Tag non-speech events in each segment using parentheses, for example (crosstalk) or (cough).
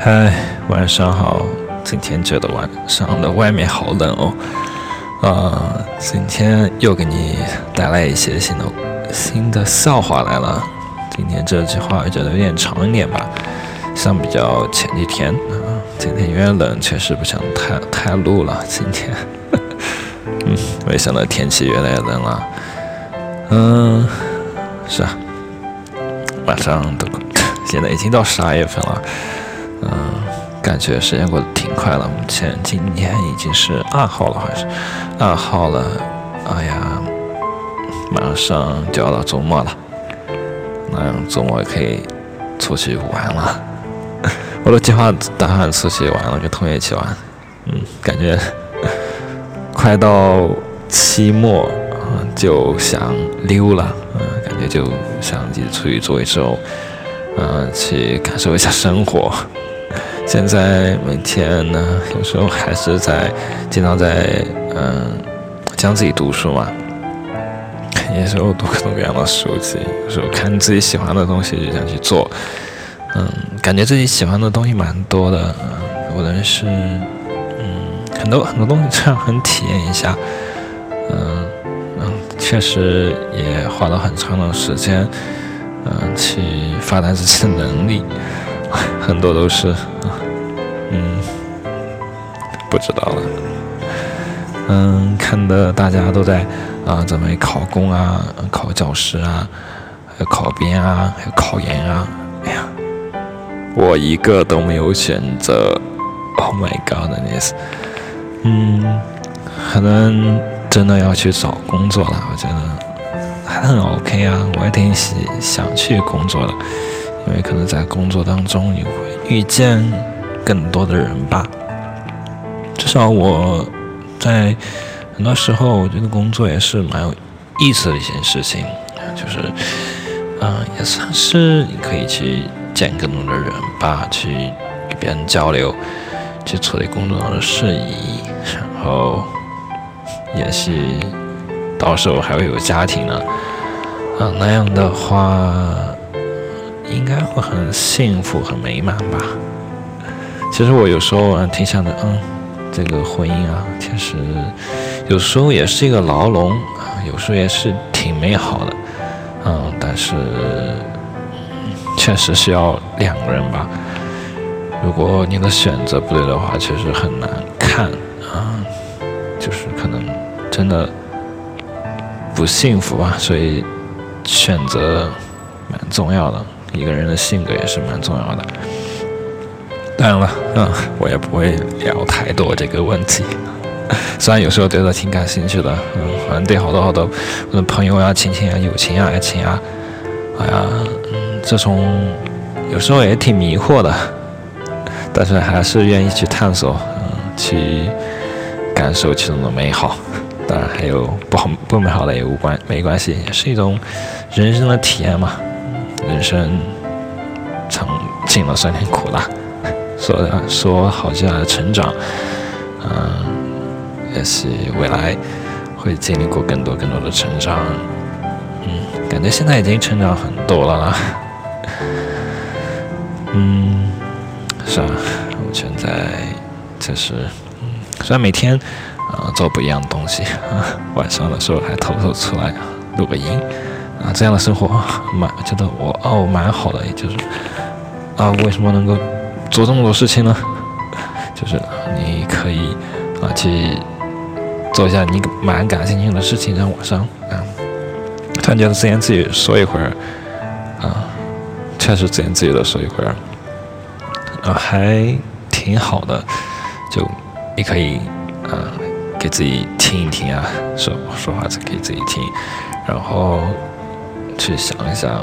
嗨，晚上好。今天觉得晚上的外面好冷哦。啊，今天又给你带来一些新的新的笑话来了。今天这句话觉得有点长一点吧，相比较前几天啊，今天有点冷，确实不想太太录了。今天，(laughs) 嗯，没想到天气越来越冷了。嗯，是啊，晚上都现在已经到十二月份了。嗯，感觉时间过得挺快了。目前今年已经是二号了，还是二号了？哎呀，马上就要到周末了，那周末可以出去玩了。(laughs) 我的计划打算出去玩了，跟同学一起玩。嗯，感觉快到期末，嗯，就想溜了。嗯，感觉就想自己出去走一走，嗯，去感受一下生活。现在每天呢，有时候还是在经常在嗯讲自己读书嘛，有时候读各种各样的书籍，有时候看自己喜欢的东西就想去做，嗯，感觉自己喜欢的东西蛮多的，嗯，有的是嗯很多很多东西这样很体验一下，嗯嗯，确实也花了很长的时间，嗯，去发展自己的能力。很多都是，嗯，不知道了。嗯，看的大家都在啊，准备考公啊，考教师啊，还有考编啊，还有考研啊。哎呀，我一个都没有选择。Oh my goodness！嗯，可能真的要去找工作了。我觉得很 OK 啊，我也挺喜想去工作的。因为可能在工作当中你会遇见更多的人吧，至少我在很多时候，我觉得工作也是蛮有意思的一件事情，就是，嗯，也算是你可以去见更多的人吧，去与别人交流，去处理工作上的事宜，然后也许到时候还会有家庭呢，啊那样的话。应该会很幸福、很美满吧。其实我有时候啊挺想的，嗯，这个婚姻啊，其实有时候也是一个牢笼，有时候也是挺美好的，嗯，但是确实需要两个人吧。如果你的选择不对的话，确实很难看啊，就是可能真的不幸福吧。所以选择蛮重要的。一个人的性格也是蛮重要的。当然了，嗯，我也不会聊太多这个问题。(laughs) 虽然有时候对这挺感兴趣的，嗯，反正对好多好多我的朋友啊、亲情啊、友情啊、爱情啊，哎呀，嗯，这种有时候也挺迷惑的，(laughs) 但是还是愿意去探索，嗯，去感受其中的美好。当然还有不好不美好的也无关，没关系，也是一种人生的体验嘛。人生尝尽了酸甜苦辣，说 (laughs) 说好叫成长，嗯，也许未来会经历过更多更多的成长，嗯，感觉现在已经成长很多了啦，(laughs) 嗯，是啊，我现在就是，虽然每天啊做不一样的东西，啊，(laughs) 晚上的时候还偷偷出来录个音。啊，这样的生活蛮觉得我哦蛮好的，也就是啊，为什么能够做这么多事情呢？(laughs) 就是你可以啊去做一下你蛮感兴趣的事情，在网上啊，突然觉得自言自语说一会儿啊，确实自言自语的说一会儿啊，还挺好的。就你可以啊给自己听一听啊，说说话给自己听，然后。去想一想，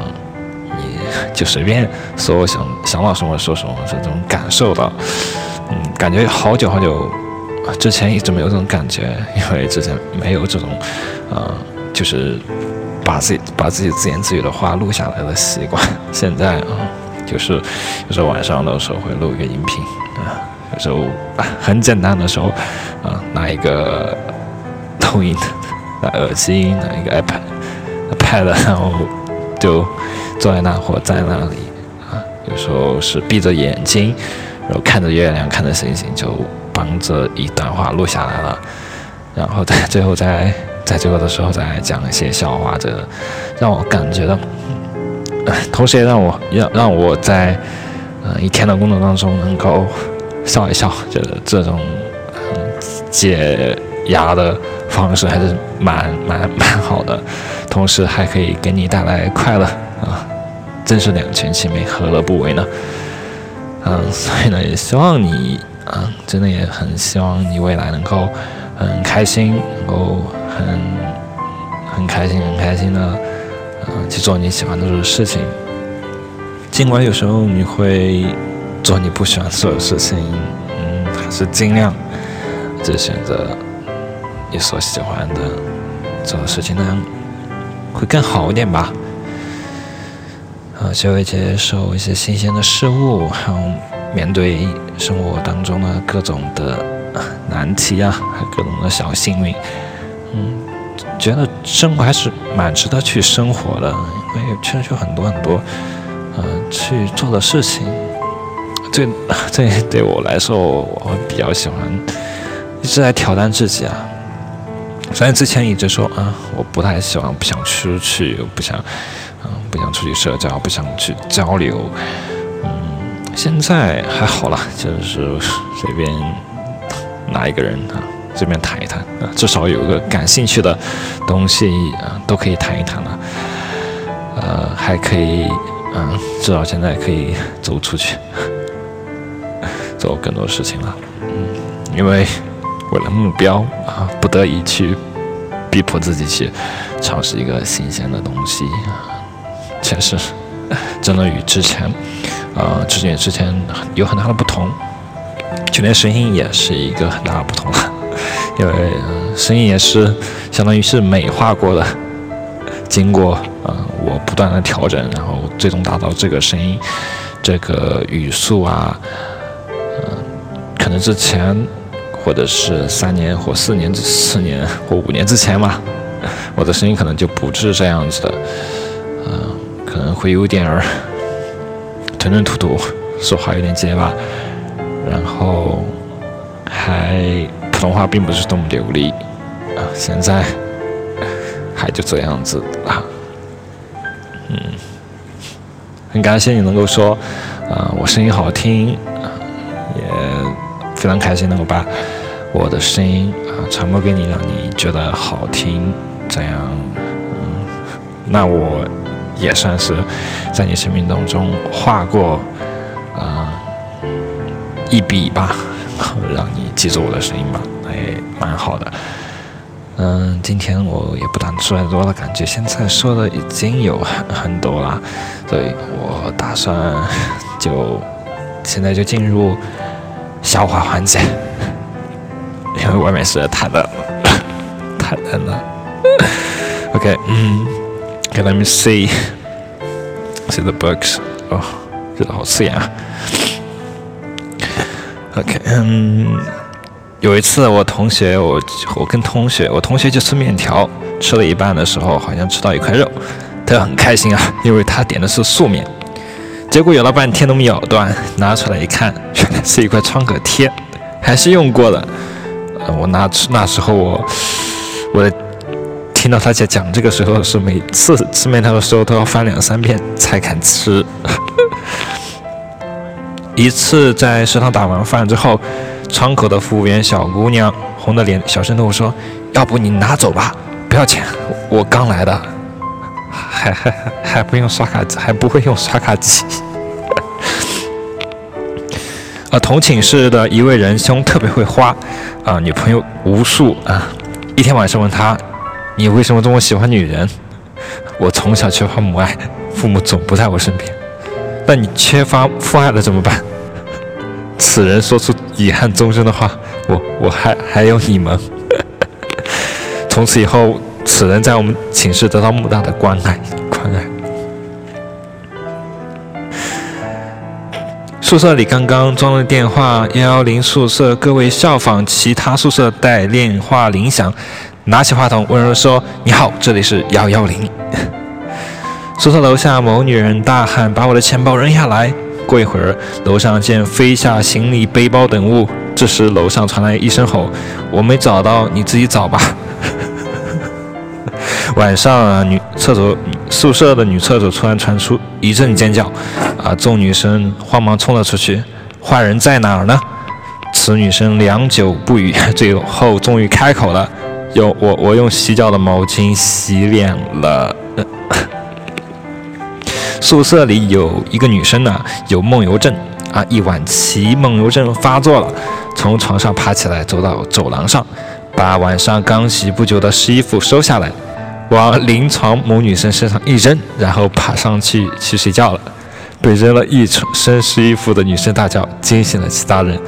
你就随便说想想到什么说什么，这种感受到，嗯，感觉好久好久，之前一直没有这种感觉，因为之前没有这种，呃，就是把自己把自己自言自语的话录下来的习惯。现在啊，就是有时候晚上的时候会录一个音频啊，有时候很简单的时候啊，拿一个投影的拿耳机，拿一个 iPad。拍了，然后就坐在那或在那里啊。有时候是闭着眼睛，然后看着月亮，看着星星，就帮着一段话录下来了。然后在最后，在在最后的时候再讲一些笑话，这让我感觉到，同时也让我让让我在呃一天的工作当中能够笑一笑，觉得这种解压的方式还是蛮蛮蛮好的，同时还可以给你带来快乐啊，真是两全其美，何乐不为呢？嗯，所以呢，也希望你啊，真的也很希望你未来能够很开心，能够很很开心、很开心的，嗯，去做你喜欢的事情。尽管有时候你会做你不喜欢做的事情，嗯，还是尽量就选择你所喜欢的做的事情，那样会更好一点吧。啊，学会接受一些新鲜的事物，还有面对生活当中的各种的难题啊，还有各种的小幸运，嗯，觉得生活还是蛮值得去生活的，因为确实有很多很多，呃，去做的事情。这这 (laughs) 对我来说，我比较喜欢一直在挑战自己啊。虽然之前一直说啊，我不太喜欢，不想出去，不想。不想出去社交，不想去交流。嗯，现在还好了，就是随便拿一个人啊，随便谈一谈啊，至少有个感兴趣的东西啊，都可以谈一谈了。呃，还可以，嗯，至少现在可以走出去，做更多事情了。嗯，因为为了目标啊，不得已去逼迫自己去尝试一个新鲜的东西啊。确实，(laughs) 真的与之前，啊，之前之前有很大的不同，就连声音也是一个很大的不同了，(laughs) 因为声音也是相当于是美化过的，经过呃我不断的调整，然后最终达到这个声音，这个语速啊，可能之前或者是三年或四年、四年或五年之前嘛，(laughs) 我的声音可能就不是这样子的，嗯。可能会有点儿吞吞吐吐，说话有点结巴，然后还普通话并不是多么流利啊。现在还就这样子啊，嗯，很感谢你能够说啊，我声音好听，非常开心能够把我的声音啊传播给你，让你觉得好听，这样，嗯，那我。也算是在你生命当中画过啊一笔吧，(laughs) 让你记住我的声音吧，也蛮好的。嗯，今天我也不打算说太多了，感觉现在说的已经有很很多了，所以我打算就现在就进入消化环节，因为外面实在太冷了，(coughs) 太冷了。(coughs) OK，嗯，Let me see. See the books. 哦，觉得好刺眼啊。OK，嗯，有一次我同学，我我跟同学，我同学就吃面条，吃了一半的时候，好像吃到一块肉，他很开心啊，因为他点的是素面。结果咬了半天都没咬断，拿出来一看，(laughs) 原来是一块创可贴，还是用过的。我拿那时候我我。听到他在讲这个时候是每次吃面条的时候都要翻两三遍才敢吃。(laughs) 一次在食堂打完饭之后，窗口的服务员小姑娘红着脸小声对我说：“要不你拿走吧，不要钱，我刚来的，还还还不用刷卡机，还不会用刷卡机。”啊，同寝室的一位仁兄特别会花，啊，女朋友无数啊，一天晚上问他。你为什么这么喜欢女人？我从小缺乏母爱，父母总不在我身边。那你缺乏父爱了怎么办？此人说出遗憾终生的话，我我还还有你们。(laughs) 从此以后，此人在我们寝室得到莫大的关爱关爱。宿舍里刚刚装了电话，幺幺零宿舍各位效仿其他宿舍带电话铃响。拿起话筒，温柔说：“你好，这里是110。” (laughs) 宿舍楼下某女人大喊：“把我的钱包扔下来！”过一会儿，楼上见飞下行李、背包等物。这时，楼上传来一声吼：“我没找到，你自己找吧。” (laughs) 晚上啊，女厕所宿舍的女厕所突然传出一阵尖叫，啊，众女生慌忙冲了出去。坏人在哪儿呢？此女生良久不语，最后终于开口了：“用我我用洗脚的毛巾洗脸了。”宿舍里有一个女生呢，有梦游症啊，一晚期梦游症发作了，从床上爬起来，走到走廊上，把晚上刚洗不久的湿衣服收下来。往临床某女生身上一扔，然后爬上去去睡觉了。被扔了一身湿衣服的女生大叫，惊醒了其他人，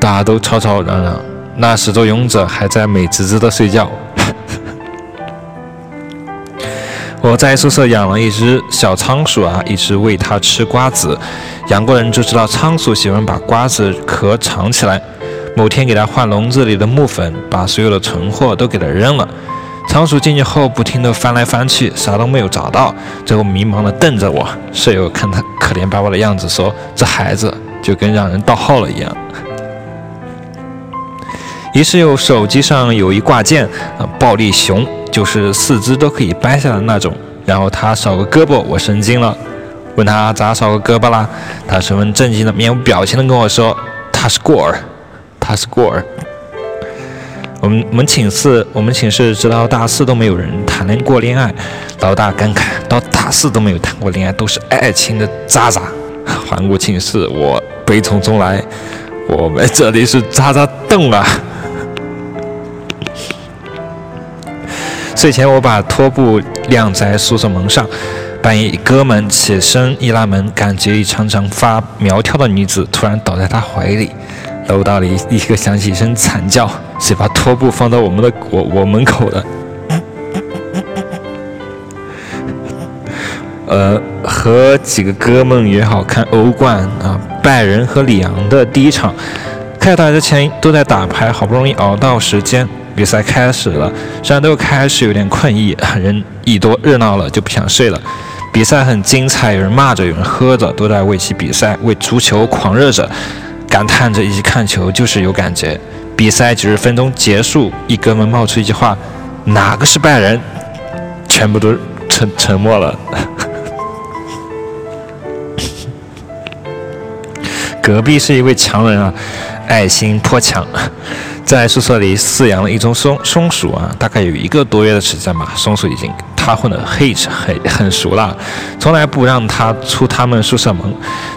大家都吵吵嚷嚷。那始作俑者还在美滋滋的睡觉。(laughs) 我在宿舍养了一只小仓鼠啊，一直喂它吃瓜子。养过人就知道，仓鼠喜欢把瓜子壳藏起来。某天给它换笼子里的木粉，把所有的存货都给它扔了。仓鼠进去后，不停地翻来翻去，啥都没有找到，最后迷茫地瞪着我。舍友看他可怜巴巴的样子，说：“这孩子就跟让人盗号了一样。”于是又手机上有一挂件，暴力熊，就是四肢都可以掰下的那种。然后他少个胳膊，我神经了，问他咋少个胳膊啦？他十分震惊的面无表情的跟我说：“他是过儿，他是过儿。”我们我们寝室，我们寝室直到大四都没有人谈过恋爱。老大感慨，到大四都没有谈过恋爱，都是爱情的渣渣。环顾寝室，我悲从中来，我们这里是渣渣洞啊！睡前我把拖布晾在宿舍门上，半夜哥们起身一拉门，感觉一常常发苗条的女子突然倒在他怀里。楼道里立刻响起一声惨叫，谁把拖布放到我们的我我门口的？(laughs) 呃，和几个哥们约好看欧冠啊，拜仁和里昂的第一场。开打之前都在打牌，好不容易熬到时间，比赛开始了。虽然都开始有点困意，人一多热闹了就不想睡了。比赛很精彩，有人骂着，有人喝着，都在为其比赛，为足球狂热着。感叹着，一起看球就是有感觉。比赛九十分钟结束，一哥们冒出一句话：“哪个是拜仁？”全部都沉沉默了。隔壁是一位强人啊，爱心颇强，在宿舍里饲养了一种松松鼠啊，大概有一个多月的时间吧。松鼠已经。他混的很很很熟了，从来不让他出他们宿舍门。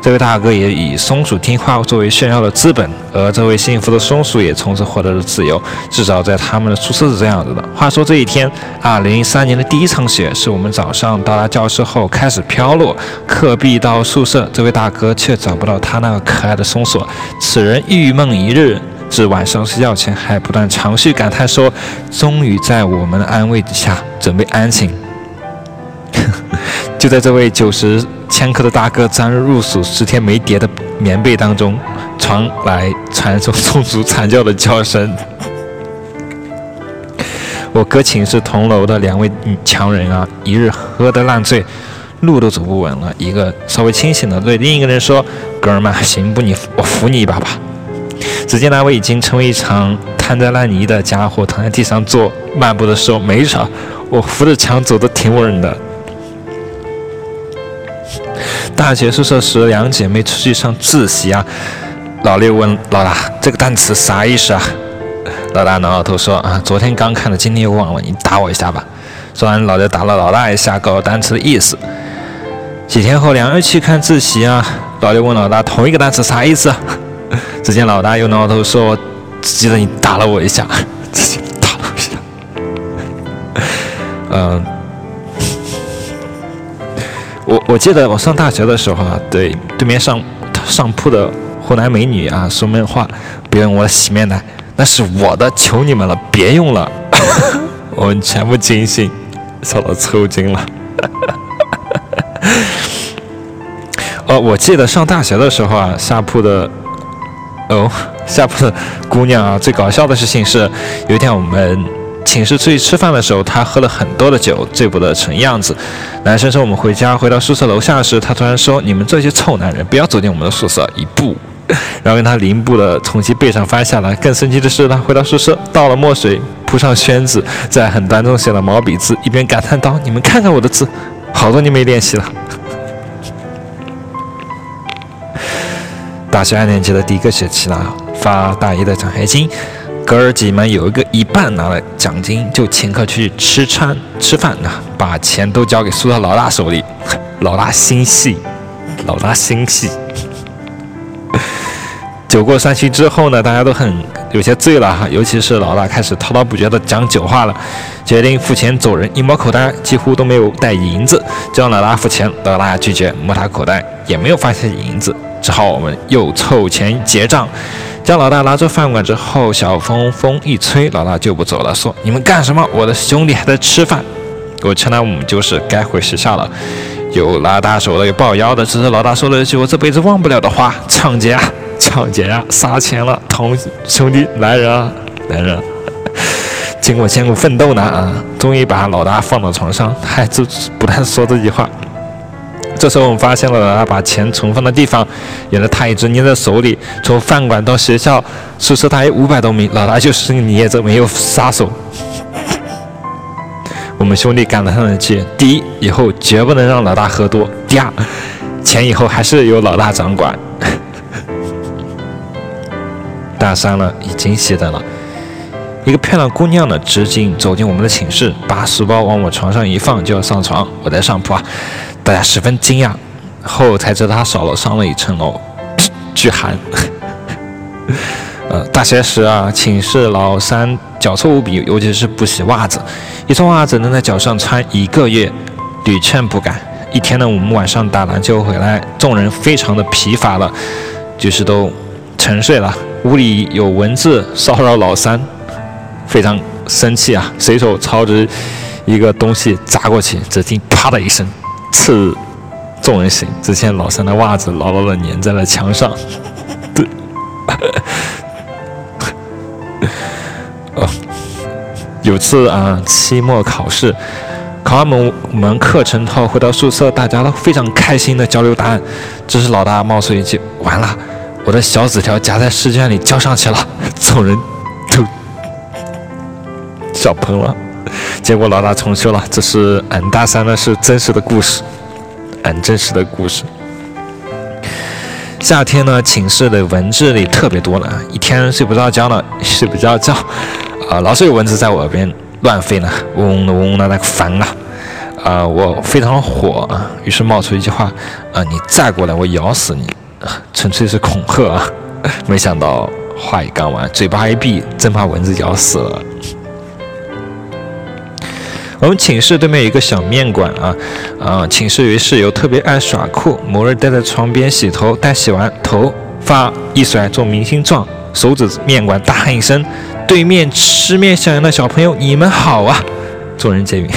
这位大哥也以松鼠听话作为炫耀的资本，而这位幸福的松鼠也从此获得了自由。至少在他们的宿舍是这样子的。话说这一天，二零一三年的第一场雪是我们早上到达教室后开始飘落，课毕到宿舍，这位大哥却找不到他那个可爱的松鼠，此人郁闷一日。至晚上睡觉前，还不断长吁感叹说：“终于在我们的安慰之下，准备安寝。(laughs) ”就在这位九十千克的大哥钻入数十天没叠的棉被当中，传来传说松鼠惨叫的叫声。我哥寝室同楼的两位强人啊，一日喝得烂醉，路都走不稳了。一个稍微清醒的对另一个人说：“哥们，行不？你我扶你一把吧。”只见那位已经成为一场瘫在烂泥的家伙躺在地上做漫步的时候，没啥，我扶着墙走的挺稳的。大学宿舍时，两姐妹出去上自习啊。老六问老大：“这个单词啥意思啊？”老大挠挠头说：“啊，昨天刚看的，今天又忘了，你打我一下吧。”说完，老六打了老大一下，告诉单词的意思。几天后，两人去看自习啊。老六问老大：“同一个单词啥意思？”只见老大又挠头说：“只记得你打了我一下，自己打了我一下。”嗯，我我记得我上大学的时候啊，对对面上上铺的湖南美女啊说闷话：“别用我的洗面奶，那是我的，求你们了，别用了。(laughs) ”我们全部惊醒，笑到抽筋了。(laughs) 哦，我记得上大学的时候啊，下铺的。哦，下铺的姑娘啊，最搞笑的事情是，有一天我们寝室出去吃饭的时候，他喝了很多的酒，醉不得成样子。男生说我们回家，回到宿舍楼下时，他突然说：“你们这些臭男人，不要走进我们的宿舍一步。(laughs) ”然后跟他凌步的从其背上翻下来。更神奇的是，他回到宿舍，倒了墨水，铺上宣纸，在很端重写了毛笔字，一边感叹道：“你们看看我的字，好多年没练习了。”大学二年级的第一个学期呢，发大一的奖学金。哥儿几们有一个一半拿了奖金就请客去吃餐吃饭呢，把钱都交给宿舍老大手里，老大心细，老大心细。(laughs) 酒过三巡之后呢，大家都很有些醉了哈，尤其是老大开始滔滔不绝的讲酒话了，决定付钱走人，一摸口袋几乎都没有带银子，叫老大付钱，老大拒绝，摸他口袋也没有发现银子，只好我们又凑钱结账。将老大拉出饭馆之后，小风风一吹，老大就不走了，说：“你们干什么？我的兄弟还在吃饭。”我称他我们就是该回学校了。有拉大手的，有抱腰的，只是老大说了一句我这辈子忘不了的话：“抢劫啊，抢劫啊，杀钱了，同兄弟，来人啊，来人！”经过艰苦奋斗呢，啊，终于把老大放到床上，还就不断说这句话。这时候我们发现了老大把钱存放的地方，原来他一直捏在手里。从饭馆到学校宿舍大约五百多米，老大就是捏着没有撒手。我们兄弟感叹了句：第一，以后绝不能让老大喝多；第二，钱以后还是由老大掌管。大三了，已经熄灯了。一个漂亮姑娘呢，直径走进我们的寝室，把书包往我床上一放，就要上床。我在上铺啊。大家十分惊讶，后才知道她少了上了一层楼，巨寒。呃，大学时啊，寝室老三脚臭无比，尤其是不洗袜子，一双袜子能在脚上穿一个月，屡劝不改。一天呢，我们晚上打篮球回来，众人非常的疲乏了，就是都沉睡了。屋里有蚊子骚扰老三，非常生气啊，随手抄着一个东西砸过去，只听啪的一声。刺众人醒，只见老三的袜子牢牢的粘在了墙上。对，(laughs) 哦，有次啊，期末考试考完某门课程后，回到宿舍，大家都非常开心的交流答案。这时老大冒出一句：“完了，我的小纸条夹在试卷里交上去了。(laughs) ”众人都笑喷了。结果老大重修了，这是俺大三的是真实的故事，俺真实的故事。夏天呢，寝室的蚊子里特别多呢，一天睡不着觉呢，睡不着觉，啊，老是有蚊子在我耳边乱飞呢，嗡嗡的嗡嗡的，那个烦啊，啊，我非常火啊，于是冒出一句话，啊，你再过来，我咬死你，纯粹是恐吓啊，(laughs) 没想到话一刚完，嘴巴一闭，真把蚊子咬死了。我们寝室对面有一个小面馆啊，啊，寝室有一室友特别爱耍酷，某日待在床边洗头，待洗完头发一甩做明星状，手指面馆大喊一声：“对面吃面向阳的小朋友，你们好啊！”众人皆云。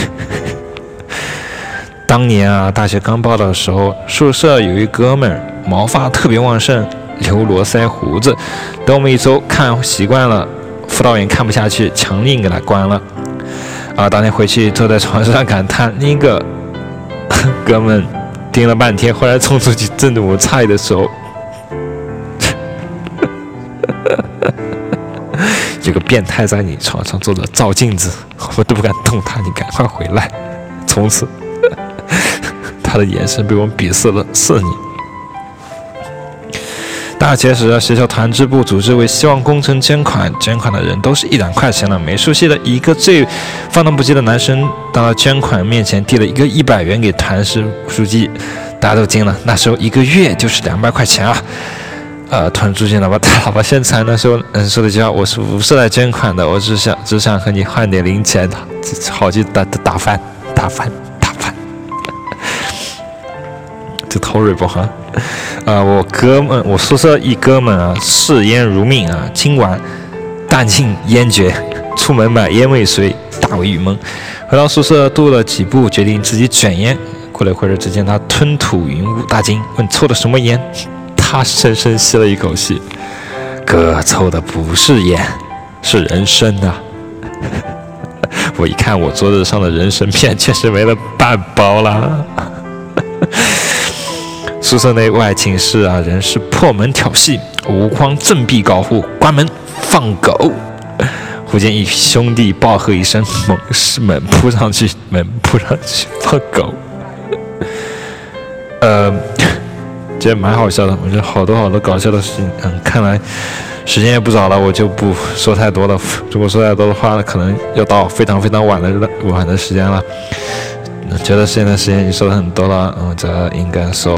当年啊，大学刚报道的时候，宿舍有一哥们儿毛发特别旺盛，留络腮胡子，等我们一周看习惯了，辅导员看不下去，强硬给他关了。啊！当天回去坐在床上感叹，另一个哥们盯了半天，后来冲出去正我菜的时候，(laughs) 有个变态在你床上坐着照镜子，我都不敢动他，你赶快回来！从此，(laughs) 他的眼神被我们鄙视了四年。大学时，学校团支部组织为希望工程捐款，捐款的人都是一两块钱的。美术系的一个最放荡不羁的男生，到捐款面前递了一个一百元给团支书记，大家都惊了。那时候一个月就是两百块钱啊！呃，团支书记老板，老板现在那时候嗯说的句话，我是不是来捐款的，我只想只想和你换点零钱，好去打打翻打饭打翻，这头锐不哈？啊，我哥们，我宿舍一哥们啊，嗜烟如命啊，今晚弹尽烟绝，出门买烟未遂，大为郁闷。回到宿舍，踱了几步，决定自己卷烟。过了一会儿，只见他吞吐云雾，大惊，问抽的什么烟？他深深吸了一口气，哥抽的不是烟，是人参啊。(laughs) 我一看我桌子上的人参片，确实没了半包了。宿舍内外寝室啊，人是破门挑衅，吴匡振臂高呼：“关门，放狗！”忽见一兄弟暴喝一声：“猛士门扑上去，门扑上去，(laughs) 放狗！”呃，这蛮好笑的，我觉得好多好多搞笑的事情。嗯，看来时间也不早了，我就不说太多了。如果说太多的话，可能要到非常非常晚的晚的时间了。觉得现在时间已经说的很多了，嗯，这应该说。